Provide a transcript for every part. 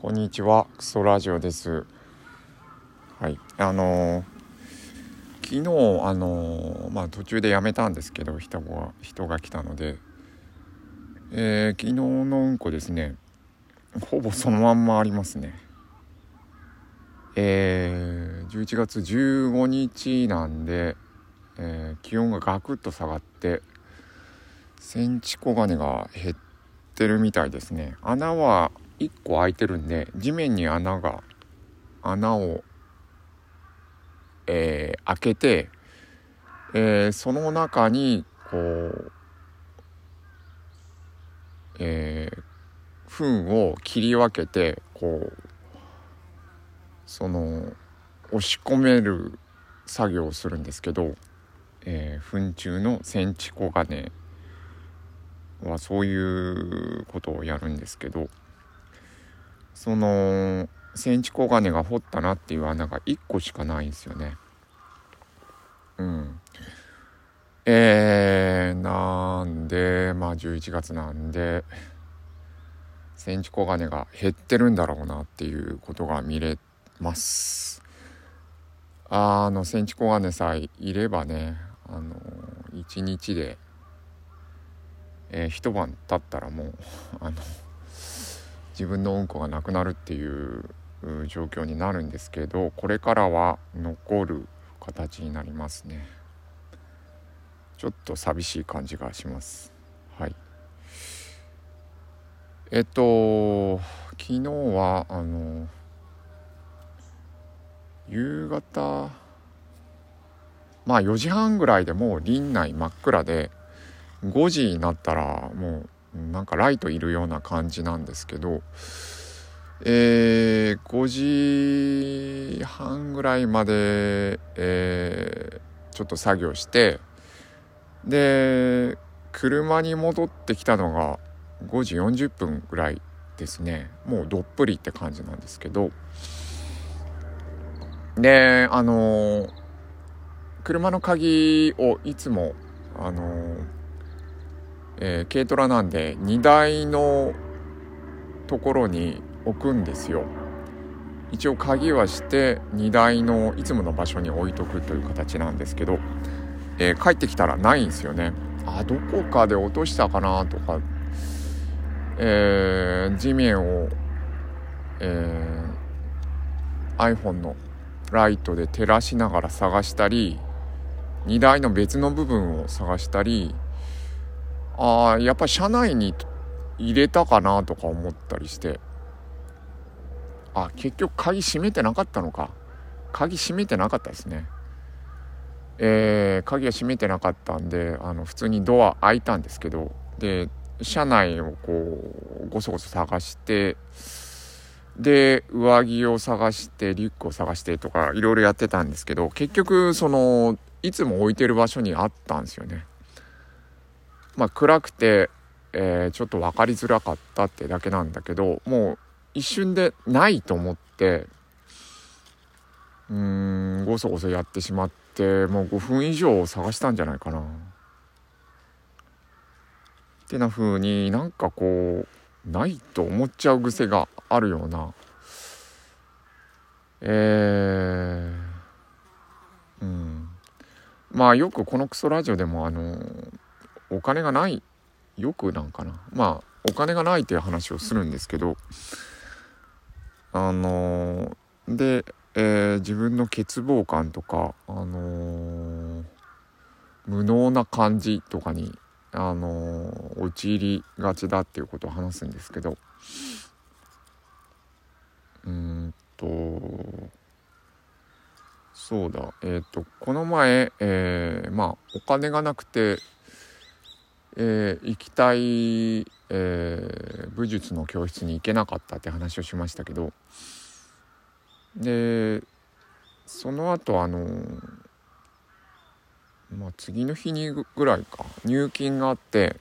こんにちは、クソラジオです。はい、あのー、昨日あのー、まあ途中でやめたんですけど、人が人が来たので、えー、昨日のうんこですね、ほぼそのまんまありますね。えー、11月15日なんで、えー、気温がガクッと下がってセンチコガネが減ってるみたいですね。穴は1個開いてるんで地面に穴が穴を、えー、開けて、えー、その中にこう、えー、糞を切り分けてこうその押し込める作業をするんですけど、えー、糞虫のセンチコガネはそういうことをやるんですけどそのセンチコガネが掘ったなっていう穴が1個しかないんですよね。うん。えー、なんでまあ11月なんでセンチコガネが減ってるんだろうなっていうことが見れます。あのセンチコガネさえいればねあの1日で、えー、一晩経ったらもうあの自分のうんこがなくなるっていう状況になるんですけどこれからは残る形になりますね。ちょっと寂しい感じがします。はい。えっと昨日はあの夕方まあ4時半ぐらいでもう林内真っ暗で5時になったらもうなんかライトいるような感じなんですけど、えー、5時半ぐらいまで、えー、ちょっと作業してで車に戻ってきたのが5時40分ぐらいですね。もうどっぷりって感じなんですけど。であのー、車の鍵をいつもあのーえー、軽トラなんで荷台のところに置くんですよ。一応鍵はして荷台のいつもの場所に置いとくという形なんですけど、えー、帰ってきたらないんですよね。あどこかで落としたかなとか、えー、地面を、えー、iPhone のライトで照らしながら探したり荷台の別の部分を探したりああやっぱ車内に入れたかなとか思ったりして。あ結局鍵閉めてなかったのか。鍵閉めてなかったですね。えー、鍵が閉めてなかったんであの普通にドア開いたんですけどで車内をこうごそごそ探してで上着を探してリュックを探してとかいろいろやってたんですけど結局そのいつも置いてる場所にあったんですよね。まあ、暗くて、えー、ちょっと分かりづらかったってだけなんだけどもう一瞬でないと思ってうーんごそごそやってしまってもう5分以上探したんじゃないかな。ってな風になんかこうないと思っちゃう癖があるようなえー、うんまあよくこのクソラジオでもあのお金がないよくなんかな。まあお金がないっていう話をするんですけどあのー、で、えー、自分の欠乏感とかあのー、無能な感じとかにあの陥りがちだっていうことを話すんですけどうんとそうだ。えっ、とこの前、えまあお金がなくてえー、行きたい、えー、武術の教室に行けなかったって話をしましたけどでその後あのまあ次の日にぐらいか入金があって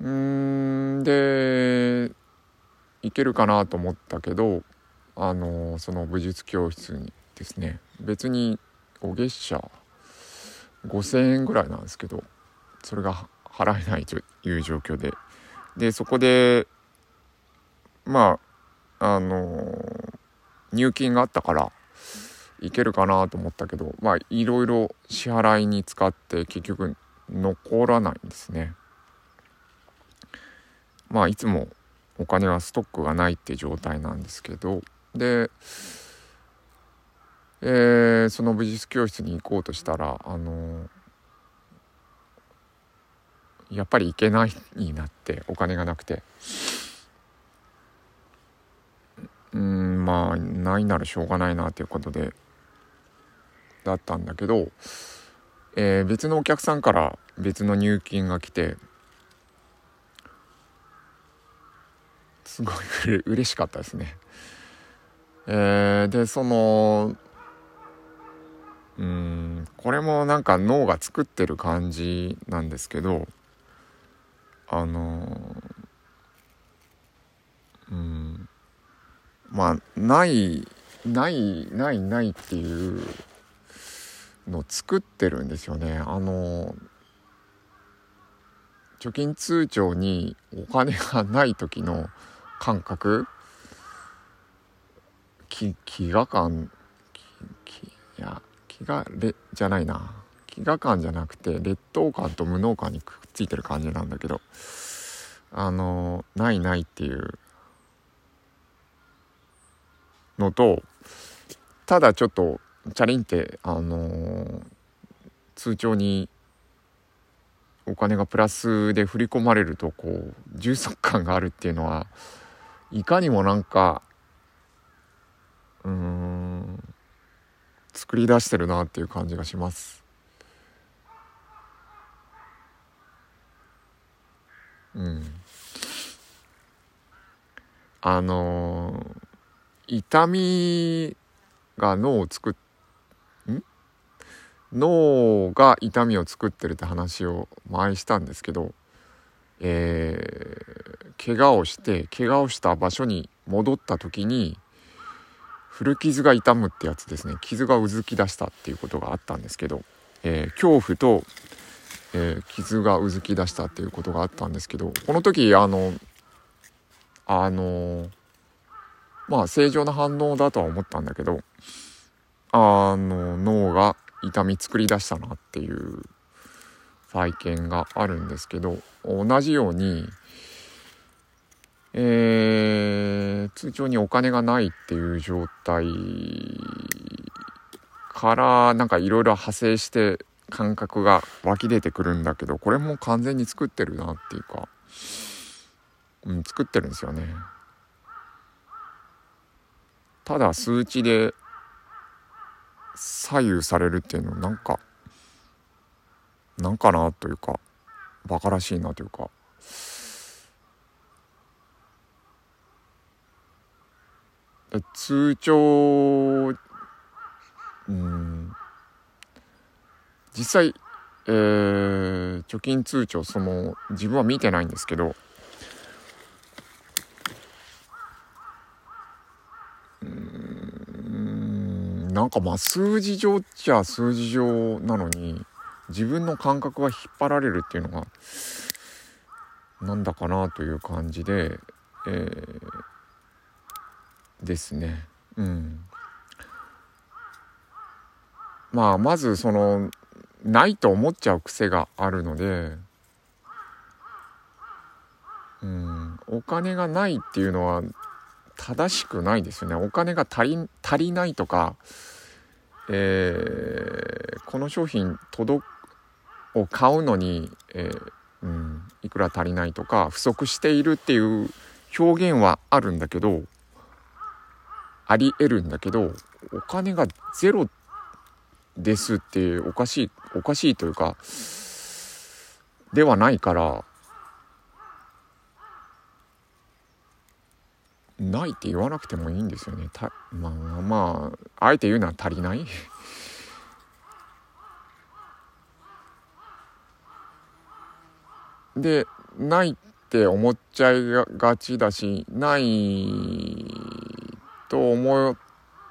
うんで行けるかなと思ったけどあのその武術教室にですね別にお月謝5,000円ぐらいなんですけどそれが払えないという状況ででそこでまああの入金があったからいけるかなと思ったけどまあいろいろ支払いに使って結局残らないんですね。まあいつもお金はストックがないって状態なんですけどで、えー、その美術教室に行こうとしたらあのやっぱり行けないになってお金がなくてうんまあないならしょうがないなということでだったんだけど、えー、別のお客さんから別の入金が来てすごいう嬉しかったですね。えー、でそのうんこれもなんか脳が作ってる感じなんですけどあのうんまあないないないないっていうの作ってるんですよね。あの貯金通帳にお金がない時の感覚気飢餓感いや飢餓れじゃないな。飢餓感じゃなくて劣等感と無能感にくっついてる感じなんだけど。あのないないっていう。のとただちょっとチャリンってあの通帳にお金がプラスで振り込まれるとこう充足感があるっていうのはいかにもなんかうーん作り出してるなっていう感じがします。うん、あのー、痛みが脳を作っん？脳が痛みを作ってるって話を前したんですけどえー、怪我をして怪我をした場所に戻った時に古傷が痛むってやつですね。傷がうずき出したっていうことがあったんですけど、えー、恐怖と、えー、傷がうずき出したっていうことがあったんですけどこの時あのあのまあ正常な反応だとは思ったんだけどあの脳が痛み作り出したなっていう体験があるんですけど同じように、えー、通帳にお金がないっていう状態からなんかいろいろ派生して感覚が湧き出てくるんだけどこれも完全に作ってるなっていうか、うん、作ってるんですよね。ただ数値で左右されるっていうのなんかなんかなというかバカらしいなというか通帳うん実際、えー、貯金通帳その自分は見てないんですけどうんなんかまあ数字上っちゃ数字上なのに自分の感覚が引っ張られるっていうのがなんだかなという感じで、えー、ですね。うん。まあまずそのないと思っちゃう癖があるので、うん、お金がないっていうのは正しくないですよね。お金が足り足りないとか、えー、この商品届を買うのに、えー、うん、いくら足りないとか不足しているっていう表現はあるんだけどありえるんだけどお金がゼロですっておかしいおかしいというかではないからないって言わなくてもいいんですよね。たまあまああえて言うのは足りない？でないって思っちゃいがちだしないと思っ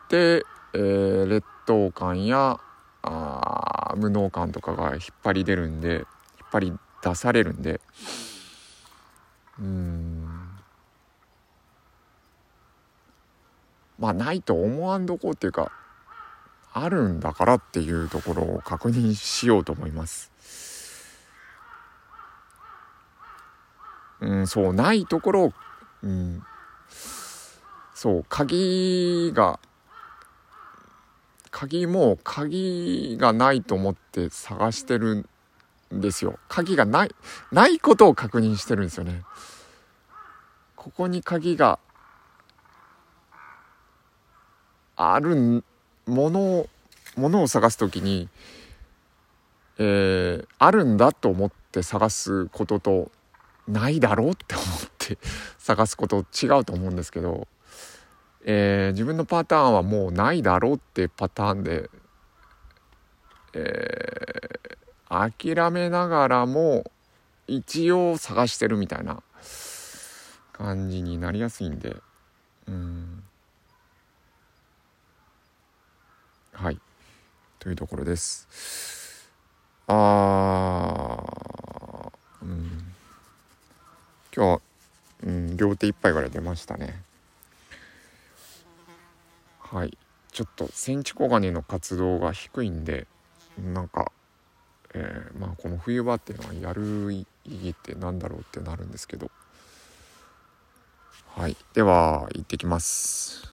て、えー、劣等感やあ無能感とかが引っ張り出るんで引っ張り出されるんでうんまあないと思わんどこうっていうかあるんだからっていうところを確認しようと思います。うん、そうないところうん、そう鍵が鍵も鍵がないと思って探してるんですよ。鍵がないないことを確認してるんですよね。ここに鍵があるものをものを探す時に、えー、あるんだと思って探すこととないだろうって思って 探すこと違うと思うんですけど、えー、自分のパターンはもうないだろうっていうパターンで、えー、諦めながらも一応探してるみたいな感じになりやすいんで。うん。はい。というところです。あうん。今日は、うん、両手いっぱいぐら出ましたね。はい。ちょっとセンチコガネの活動が低いんでなんか、えー、まあこの冬場っていうのはやる意義って何だろうってなるんですけど。はい。では行ってきます。